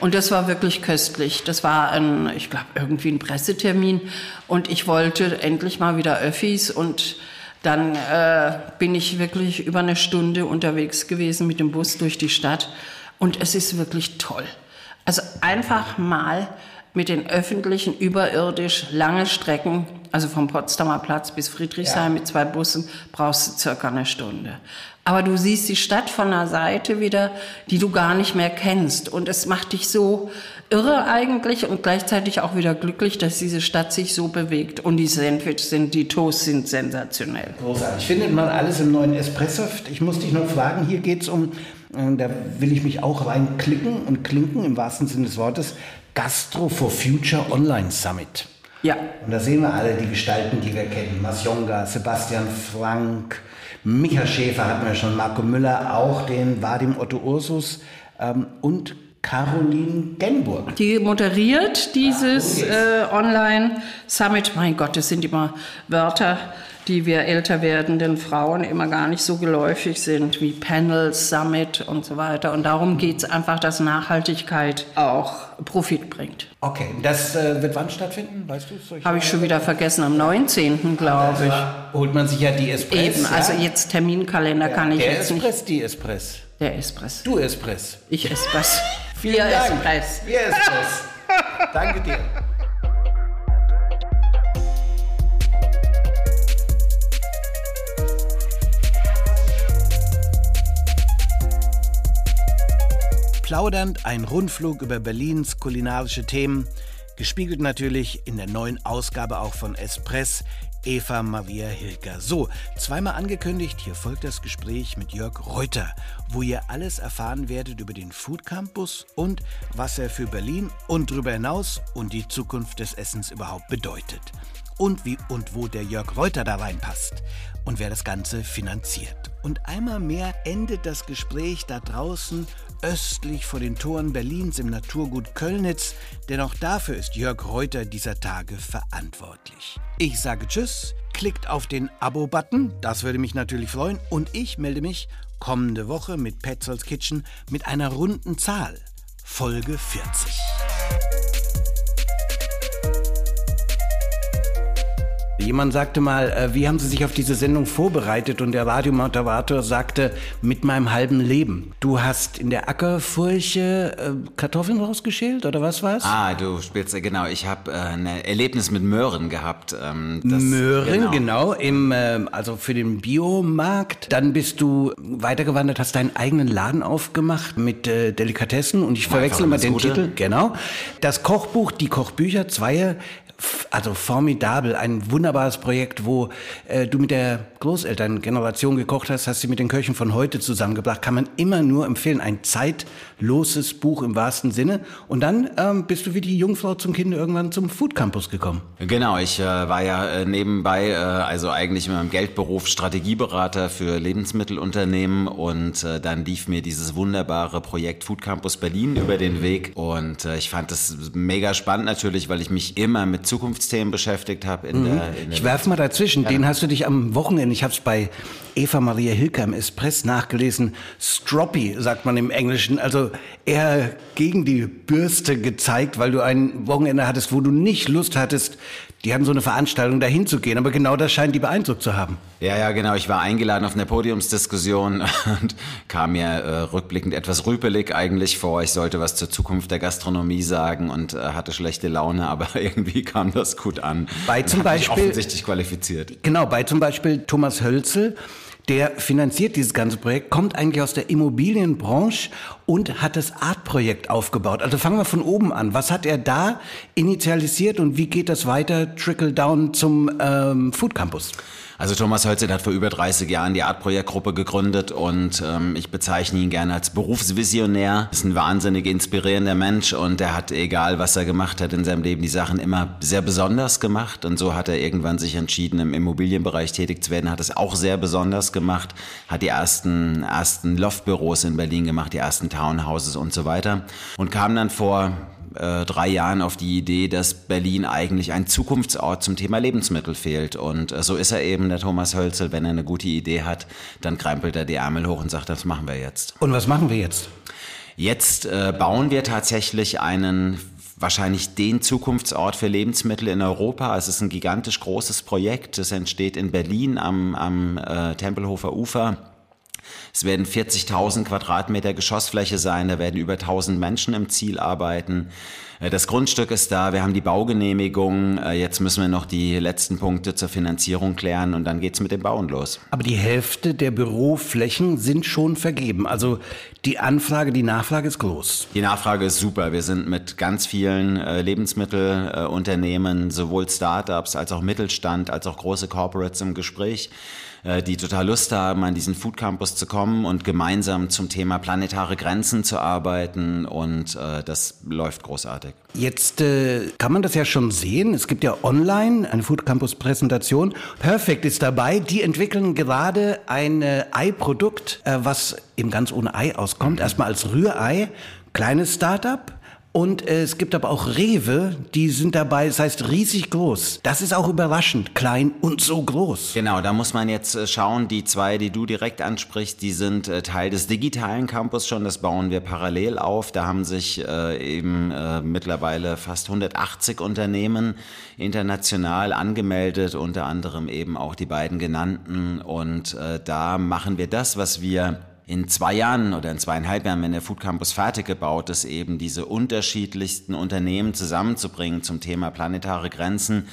Und das war wirklich köstlich. Das war ein, ich glaube, irgendwie ein Pressetermin. Und ich wollte endlich mal wieder Öffis und dann äh, bin ich wirklich über eine Stunde unterwegs gewesen mit dem Bus durch die Stadt. Und es ist wirklich toll. Also einfach mal mit den öffentlichen überirdisch lange Strecken, also vom Potsdamer Platz bis Friedrichshain ja. mit zwei Bussen, brauchst du circa eine Stunde. Aber du siehst die Stadt von einer Seite wieder, die du gar nicht mehr kennst. Und es macht dich so irre eigentlich und gleichzeitig auch wieder glücklich, dass diese Stadt sich so bewegt. Und die Sandwiches sind, die Toasts sind sensationell. Großartig. Findet man alles im neuen Espresso. Ich muss dich noch fragen, hier geht es um Äh, da will ich mich auch reinklicken und klinken im wahrsten Sinne des Wortes. Gastro for Future Online Summit. Ja. Und da sehen wir alle die Gestalten, die wir kennen. Masjonga, Sebastian Frank, Micha Schäfer hatten wir schon, Marco Müller, auch den Vadim Otto Ursus ähm, und Caroline Genburg. Die moderiert dieses äh, Online-Summit. Mein Gott, das sind immer Wörter, die wir älter werdenden Frauen immer gar nicht so geläufig sind, wie Panel, Summit und so weiter. Und darum geht es einfach, dass Nachhaltigkeit auch Profit bringt. Okay, das äh, wird wann stattfinden? Weißt du? Habe ich schon wieder vergessen, am 19. glaube ich. Holt man sich ja die Espress. Eben, also jetzt Terminkalender ja, kann ich der jetzt Espress, nicht. die Espress. Der Espress. Du Espress. Ich Espress. Vielen Wir Dank. Espress. Wir Espress. Danke dir. Plaudernd ein Rundflug über Berlins kulinarische Themen, gespiegelt natürlich in der neuen Ausgabe auch von Espress, Eva Maria Hilker. So, zweimal angekündigt, hier folgt das Gespräch mit Jörg Reuter, wo ihr alles erfahren werdet über den Food Campus und was er für Berlin und darüber hinaus und die Zukunft des Essens überhaupt bedeutet. Und wie und wo der Jörg Reuter da reinpasst und wer das Ganze finanziert. Und einmal mehr endet das Gespräch da draußen östlich vor den Toren Berlins im Naturgut Kölnitz, denn auch dafür ist Jörg Reuter dieser Tage verantwortlich. Ich sage Tschüss, klickt auf den Abo-Button, das würde mich natürlich freuen, und ich melde mich kommende Woche mit Petzolds Kitchen mit einer runden Zahl, Folge 40. Jemand sagte mal, äh, wie haben Sie sich auf diese Sendung vorbereitet? Und der Radiomoderator sagte, mit meinem halben Leben. Du hast in der Ackerfurche äh, Kartoffeln rausgeschält oder was war's? Ah, du spielst, äh, genau. Ich habe äh, ein Erlebnis mit Möhren gehabt. Ähm, das, Möhren, genau. genau im, äh, also für den Biomarkt. Dann bist du weitergewandert, hast deinen eigenen Laden aufgemacht mit äh, Delikatessen und ich verwechsel immer den. Titel. Genau. Das Kochbuch, die Kochbücher, zwei also formidabel, ein wunderbares Projekt, wo äh, du mit der Großelterngeneration gekocht hast, hast sie mit den Köchen von heute zusammengebracht. Kann man immer nur empfehlen. Ein zeitloses Buch im wahrsten Sinne. Und dann ähm, bist du wie die Jungfrau zum Kind irgendwann zum Food Campus gekommen. Genau, ich äh, war ja äh, nebenbei, äh, also eigentlich in meinem Geldberuf Strategieberater für Lebensmittelunternehmen und äh, dann lief mir dieses wunderbare Projekt Food Campus Berlin über den Weg und äh, ich fand das mega spannend natürlich, weil ich mich immer mit Zukunftsthemen beschäftigt habe. Mhm. ich werfe mal dazwischen, ja. den hast du dich am Wochenende, ich habe es bei Eva Maria Hilker im Espress nachgelesen, Stroppy sagt man im Englischen, also eher gegen die Bürste gezeigt, weil du ein Wochenende hattest, wo du nicht Lust hattest, die hatten so eine Veranstaltung, dahin zu gehen. Aber genau das scheint die beeindruckt zu haben. Ja, ja, genau. Ich war eingeladen auf eine Podiumsdiskussion und kam mir äh, rückblickend etwas rüpelig eigentlich vor. Ich sollte was zur Zukunft der Gastronomie sagen und äh, hatte schlechte Laune, aber irgendwie kam das gut an. Bei zum Beispiel offensichtlich qualifiziert. Genau, bei zum Beispiel Thomas Hölzel der finanziert dieses ganze Projekt, kommt eigentlich aus der Immobilienbranche und hat das Art-Projekt aufgebaut. Also fangen wir von oben an. Was hat er da initialisiert und wie geht das weiter, trickle down zum ähm, Food Campus? Also Thomas Hölzel hat vor über 30 Jahren die Art-Projektgruppe gegründet und ähm, ich bezeichne ihn gerne als Berufsvisionär. Ist ein wahnsinnig inspirierender Mensch und er hat, egal was er gemacht hat in seinem Leben, die Sachen immer sehr besonders gemacht und so hat er irgendwann sich entschieden, im Immobilienbereich tätig zu werden, hat es auch sehr besonders gemacht, hat die ersten, ersten Loftbüros in Berlin gemacht, die ersten Townhouses und so weiter und kam dann vor äh, drei Jahren auf die Idee, dass Berlin eigentlich ein Zukunftsort zum Thema Lebensmittel fehlt. Und äh, so ist er eben, der Thomas Hölzel. Wenn er eine gute Idee hat, dann krempelt er die Ärmel hoch und sagt, das machen wir jetzt. Und was machen wir jetzt? Jetzt äh, bauen wir tatsächlich einen wahrscheinlich den Zukunftsort für Lebensmittel in Europa. Es ist ein gigantisch großes Projekt. Es entsteht in Berlin am, am äh, Tempelhofer Ufer. Es werden 40.000 Quadratmeter Geschossfläche sein, da werden über 1.000 Menschen im Ziel arbeiten. Äh, das Grundstück ist da, wir haben die Baugenehmigung, äh, jetzt müssen wir noch die letzten Punkte zur Finanzierung klären und dann geht's mit dem Bauen los. Aber die Hälfte der Büroflächen sind schon vergeben. Also die Anfrage, die Nachfrage ist groß. Die Nachfrage ist super. Wir sind mit ganz vielen äh, Lebensmittelunternehmen, sowohl Startups als auch Mittelstand, als auch große Corporates im Gespräch. Äh, die total Lust haben, an diesen Food Campus zu kommen und gemeinsam zum Thema planetare Grenzen zu arbeiten. Und äh, das läuft großartig. Jetzt äh, kann man das ja schon sehen. Es gibt ja online eine Food Campus Präsentation. Perfect ist dabei. Die entwickeln gerade ein äh, Ei-Produkt, äh, was eben ganz ohne Ei auskommt. Erstmal als Rührei. Kleines Startup und äh, es gibt aber auch Rewe, die sind dabei, das heißt riesig groß. Das ist auch überraschend, klein und so groß. Genau, da muss man jetzt äh, schauen, die zwei, die du direkt ansprichst, die sind äh, Teil des digitalen Campus schon, das bauen wir parallel auf. Da haben sich äh, eben äh, mittlerweile fast 180 Unternehmen international angemeldet, unter anderem eben auch die beiden genannten. Und äh, da machen wir das, was wir in zwei Jahren oder in zweieinhalb Jahren, wenn der Food Campus fertig gebaut ist, eben diese unterschiedlichsten Unternehmen zusammenzubringen zum Thema planetare Grenzen,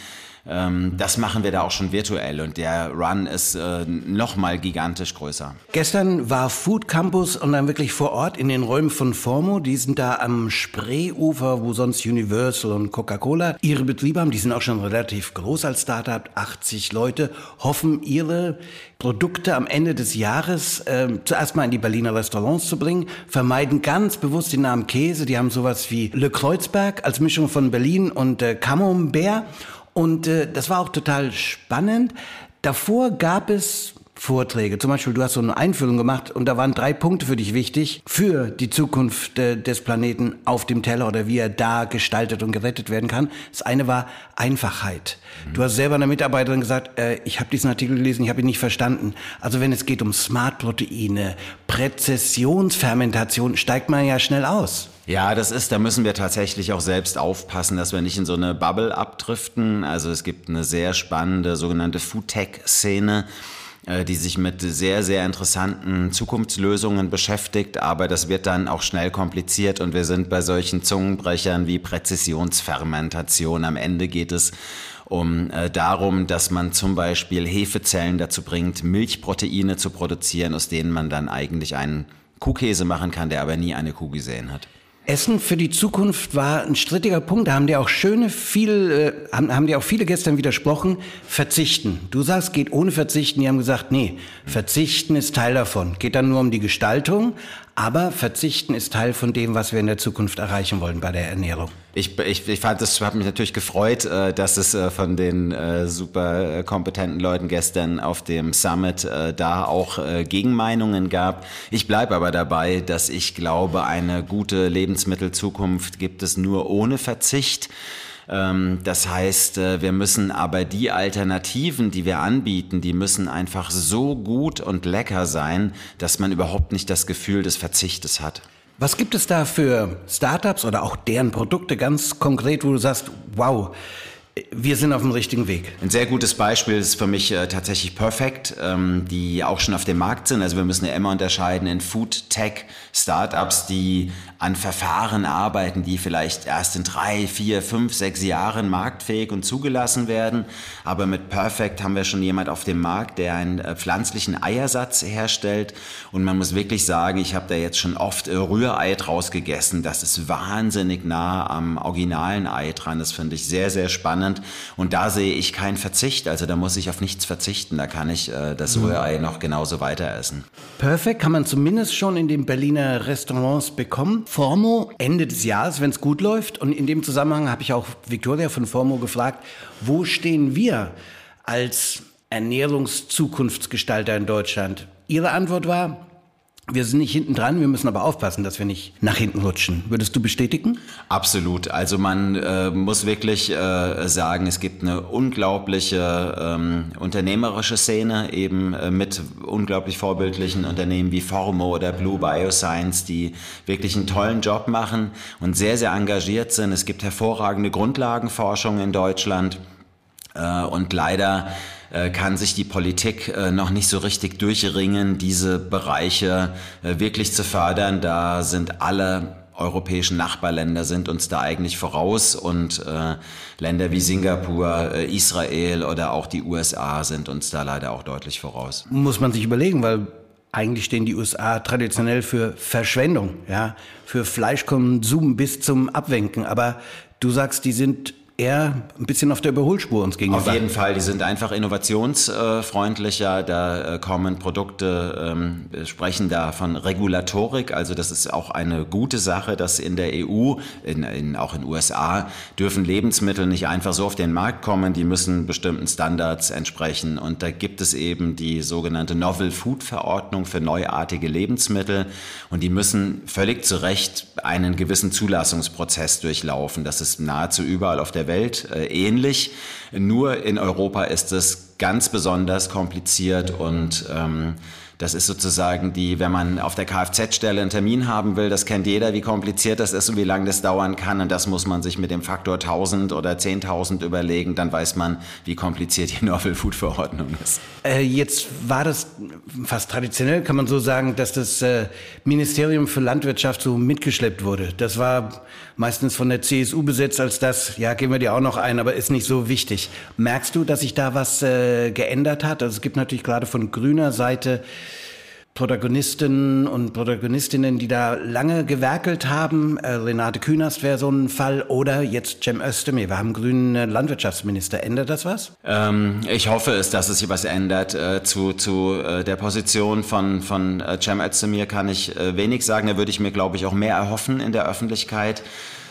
ähm, das machen wir da auch schon virtuell und der Run ist äh, noch mal gigantisch größer. Gestern war Food Campus und dann wirklich vor Ort in den Räumen von Formo. Die sind da am Spreeufer, wo sonst Universal und Coca-Cola ihre Betriebe haben. Die sind auch schon relativ groß als Startup, 80 Leute, hoffen ihre Produkte am Ende des Jahres äh, zuerst mal in die Berliner Restaurants zu bringen, vermeiden ganz bewusst den Namen Käse. Die haben sowas wie Le Kreuzberg als Mischung von Berlin und äh, Camembert und äh, das war auch total spannend. Davor gab es Vorträge. Zum Beispiel, du hast so eine Einführung gemacht und da waren drei Punkte für dich wichtig für die Zukunft äh, des Planeten auf dem Teller oder wie er da gestaltet und gerettet werden kann. Das eine war Einfachheit. Mhm. Du hast selber einer Mitarbeiterin gesagt, äh, ich habe diesen Artikel gelesen, ich habe ihn nicht verstanden. Also wenn es geht um Smart-Proteine, Präzessionsfermentation, steigt man ja schnell aus. Ja, das ist, da müssen wir tatsächlich auch selbst aufpassen, dass wir nicht in so eine Bubble abdriften. Also es gibt eine sehr spannende sogenannte Foodtech-Szene äh, die sich mit sehr, sehr interessanten Zukunftslösungen beschäftigt, aber das wird dann auch schnell kompliziert und wir sind bei solchen Zungenbrechern wie Präzisionsfermentation. Am Ende geht es um äh, darum, dass man zum Beispiel Hefezellen dazu bringt, Milchproteine zu produzieren, aus denen man dann eigentlich einen Kuhkäse machen kann, der aber nie eine Kuh gesehen hat. Essen für die Zukunft war ein strittiger Punkt. Da haben dir auch schöne viel, äh, haben, haben dir auch viele gestern widersprochen. Verzichten. Du sagst, geht ohne Verzichten. Die haben gesagt, nee, Verzichten ist Teil davon. Geht dann nur um die Gestaltung. Aber Verzichten ist Teil von dem, was wir in der Zukunft erreichen wollen bei der Ernährung. Ich, ich, ich fand, das hat mich natürlich gefreut, äh, dass es äh, von den äh, super kompetenten Leuten gestern auf dem Summit da auch Gegenmeinungen gab. Ich bleibe aber dabei, dass ich glaube, eine gute Lebensmittelzukunft gibt es nur ohne Verzicht. Ähm, das heißt, äh, wir müssen aber die Alternativen, die wir anbieten, die müssen einfach so gut und lecker sein, dass man überhaupt nicht das Gefühl des Verzichtes hat. Was gibt es da für Startups oder auch deren Produkte ganz konkret, wo du sagst, wow, wir sind auf dem richtigen Weg. Ein sehr gutes Beispiel ist für mich äh, tatsächlich Perfect, ähm, die auch schon auf dem Markt sind. Also wir müssen ja immer unterscheiden in Food Tech Startups, die an Verfahren arbeiten, die vielleicht erst in drei, vier, fünf, sechs Jahren marktfähig und zugelassen werden. Aber mit Perfect haben wir schon jemand auf dem Markt, der einen äh, pflanzlichen Eiersatz herstellt. Und man muss wirklich sagen, ich habe da jetzt schon oft äh, Rührei draus gegessen. Das ist wahnsinnig nah am originalen Ei dran. Das finde ich sehr, sehr spannend. Und da sehe ich keinen Verzicht. Also da muss ich auf nichts verzichten. Da kann ich äh, das mhm. Rührei noch genauso weiter essen. Perfect kann man zumindest schon in den Berliner Restaurants bekommen. Formo Ende des Jahres, wenn es gut läuft. Und in dem Zusammenhang habe ich auch Victoria von Formo gefragt, wo stehen wir als Ernährungszukunftsgestalter in Deutschland? Ihre Antwort war, wir sind nicht hinten dran, wir müssen aber aufpassen, dass wir nicht nach hinten rutschen. Würdest du bestätigen? Absolut. Also man äh, muss wirklich äh, sagen, es gibt eine unglaubliche ähm, unternehmerische Szene, eben äh, mit unglaublich vorbildlichen Unternehmen wie Formo oder Blue Bioscience, die wirklich einen tollen Job machen und sehr, sehr engagiert sind. Es gibt hervorragende Grundlagenforschung in Deutschland äh, und leider kann sich die Politik äh, noch nicht so richtig durchringen, diese Bereiche äh, wirklich zu fördern. Da sind alle europäischen Nachbarländer sind uns da eigentlich voraus und äh, Länder wie Singapur, äh, Israel oder auch die USA sind uns da leider auch deutlich voraus. Muss man sich überlegen, weil eigentlich stehen die USA traditionell für Verschwendung, ja, für Fleischkonsum bis zum Abwenken. Aber du sagst, die sind eher ein bisschen auf der Überholspur uns gegenüber. Auf jeden Fall, die sind einfach innovationsfreundlicher, da äh, kommen Produkte, ähm, sprechen da von Regulatorik, also das ist auch eine gute Sache, dass in der EU, in, in, auch in USA, dürfen Lebensmittel nicht einfach so auf den Markt kommen, die müssen bestimmten Standards entsprechen. Und da gibt es eben die sogenannte Novel Food Verordnung für neuartige Lebensmittel. Und die müssen völlig zu Recht einen gewissen Zulassungsprozess durchlaufen. Das ist nahezu überall auf der Welt äh, ähnlich. Nur in Europa ist es ganz besonders kompliziert und ähm, das ist sozusagen die, wenn man auf der Kfz-Stelle einen Termin haben will, das kennt jeder, wie kompliziert das ist und wie lange das dauern kann. Und das muss man sich mit dem Faktor 1000 oder 10.000 überlegen. Dann weiß man, wie kompliziert die Novel Food Verordnung ist. Äh, jetzt war das fast traditionell, kann man so sagen, dass das äh, Ministerium für Landwirtschaft so mitgeschleppt wurde. Das war meistens von der CSU besetzt als das, ja, geben wir dir auch noch ein, aber ist nicht so wichtig. Merkst du, dass sich da was äh, geändert hat? Also es gibt natürlich gerade von grüner Seite Protagonisten und Protagonistinnen, die da lange gewerkelt haben. Äh, Renate Künast wäre so ein Fall. Oder jetzt Cem Özdemir. Wir haben grünen Landwirtschaftsminister. Ändert das was? Ähm, ich hoffe es, dass es sich was ändert. Äh, zu zu äh, der Position von, von äh, Cem Özdemir kann ich äh, wenig sagen. Da würde ich mir, glaube ich, auch mehr erhoffen in der Öffentlichkeit.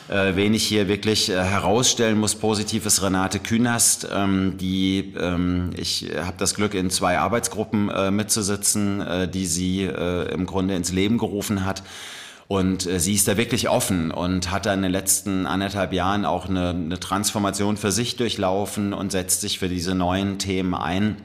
Äh, wen ich hier wirklich äh, herausstellen muss, positiv ist Renate Künast, ähm, die ähm, ich habe das Glück in zwei Arbeitsgruppen äh, mitzusitzen, äh, die sie äh, im Grunde ins Leben gerufen hat. Und äh, sie ist da wirklich offen und hat da in den letzten anderthalb Jahren auch eine, eine Transformation für sich durchlaufen und setzt sich für diese neuen Themen ein.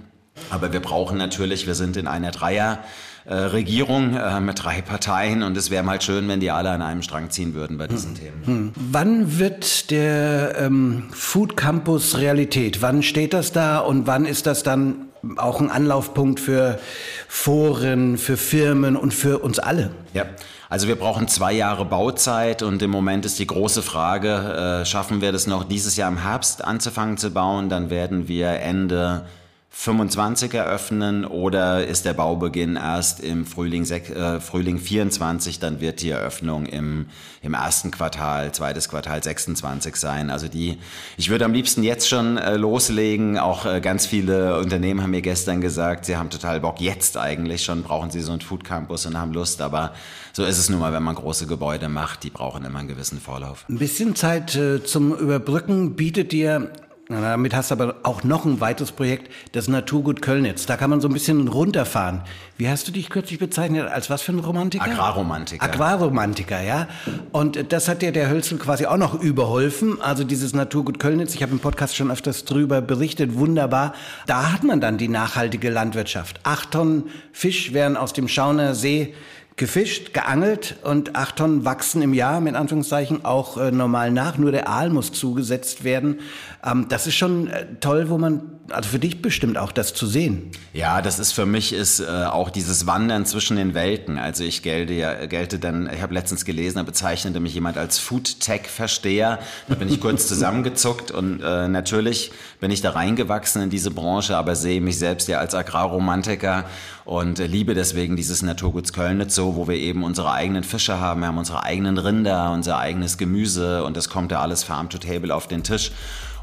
Aber wir brauchen natürlich, wir sind in einer Dreier- äh, Regierung äh, mit drei Parteien und es wäre mal schön, wenn die alle an einem Strang ziehen würden bei diesen hm. Themen. Hm. Wann wird der ähm, Food Campus Realität? Wann steht das da und wann ist das dann auch ein Anlaufpunkt für Foren, für Firmen und für uns alle? Ja. Also wir brauchen zwei Jahre Bauzeit und im Moment ist die große Frage, äh, schaffen wir das noch dieses Jahr im Herbst anzufangen zu bauen, dann werden wir Ende 25 eröffnen oder ist der Baubeginn erst im Frühling, äh, Frühling 24, dann wird die Eröffnung im, im ersten Quartal, zweites Quartal 26 sein. Also die, ich würde am liebsten jetzt schon äh, loslegen. Auch äh, ganz viele Unternehmen haben mir gestern gesagt, sie haben total Bock jetzt eigentlich schon, brauchen sie so einen Food Campus und haben Lust, aber so ist es nun mal, wenn man große Gebäude macht, die brauchen immer einen gewissen Vorlauf. Ein bisschen Zeit äh, zum Überbrücken bietet dir na, damit hast du aber auch noch ein weiteres Projekt, das Naturgut Kölnitz. Da kann man so ein bisschen runterfahren. Wie hast du dich kürzlich bezeichnet? Als was für ein Romantiker? Agrarromantiker. Agrarromantiker, ja. Und das hat dir der Hölzel quasi auch noch überholfen. Also dieses Naturgut Kölnitz, ich habe im Podcast schon öfters drüber berichtet, wunderbar. Da hat man dann die nachhaltige Landwirtschaft. Acht Tonnen Fisch werden aus dem Schauner See gefischt, geangelt und acht Tonnen wachsen im Jahr, mit Anführungszeichen, auch äh, normal nach. Nur der Aal muss zugesetzt werden. Ähm, das ist schon äh, toll, wo man, also für dich bestimmt auch das zu sehen. Ja, das ist für mich ist äh, auch dieses Wandern zwischen den Welten. Also ich gelte ja, gelte dann, ich habe letztens gelesen, da bezeichnete mich jemand als Food Tech Versteher. Da bin ich kurz zusammengezuckt und äh, natürlich bin ich da reingewachsen in diese Branche, aber sehe mich selbst ja als Agrarromantiker und äh, liebe deswegen dieses Naturguts Kölnitz so, wo wir eben unsere eigenen Fische haben, wir haben unsere eigenen Rinder, unser eigenes Gemüse und das kommt ja alles farm to table auf den Tisch.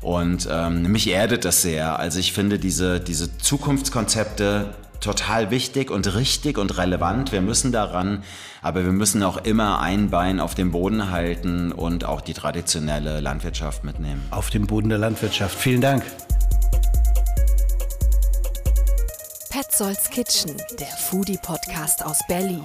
Und ähm, mich erdet das sehr. Also ich finde diese, diese Zukunftskonzepte total wichtig und richtig und relevant. Wir müssen daran, aber wir müssen auch immer ein Bein auf dem Boden halten und auch die traditionelle Landwirtschaft mitnehmen. Auf dem Boden der Landwirtschaft. Vielen Dank. Petzolds Kitchen, der Foodie-Podcast aus Berlin.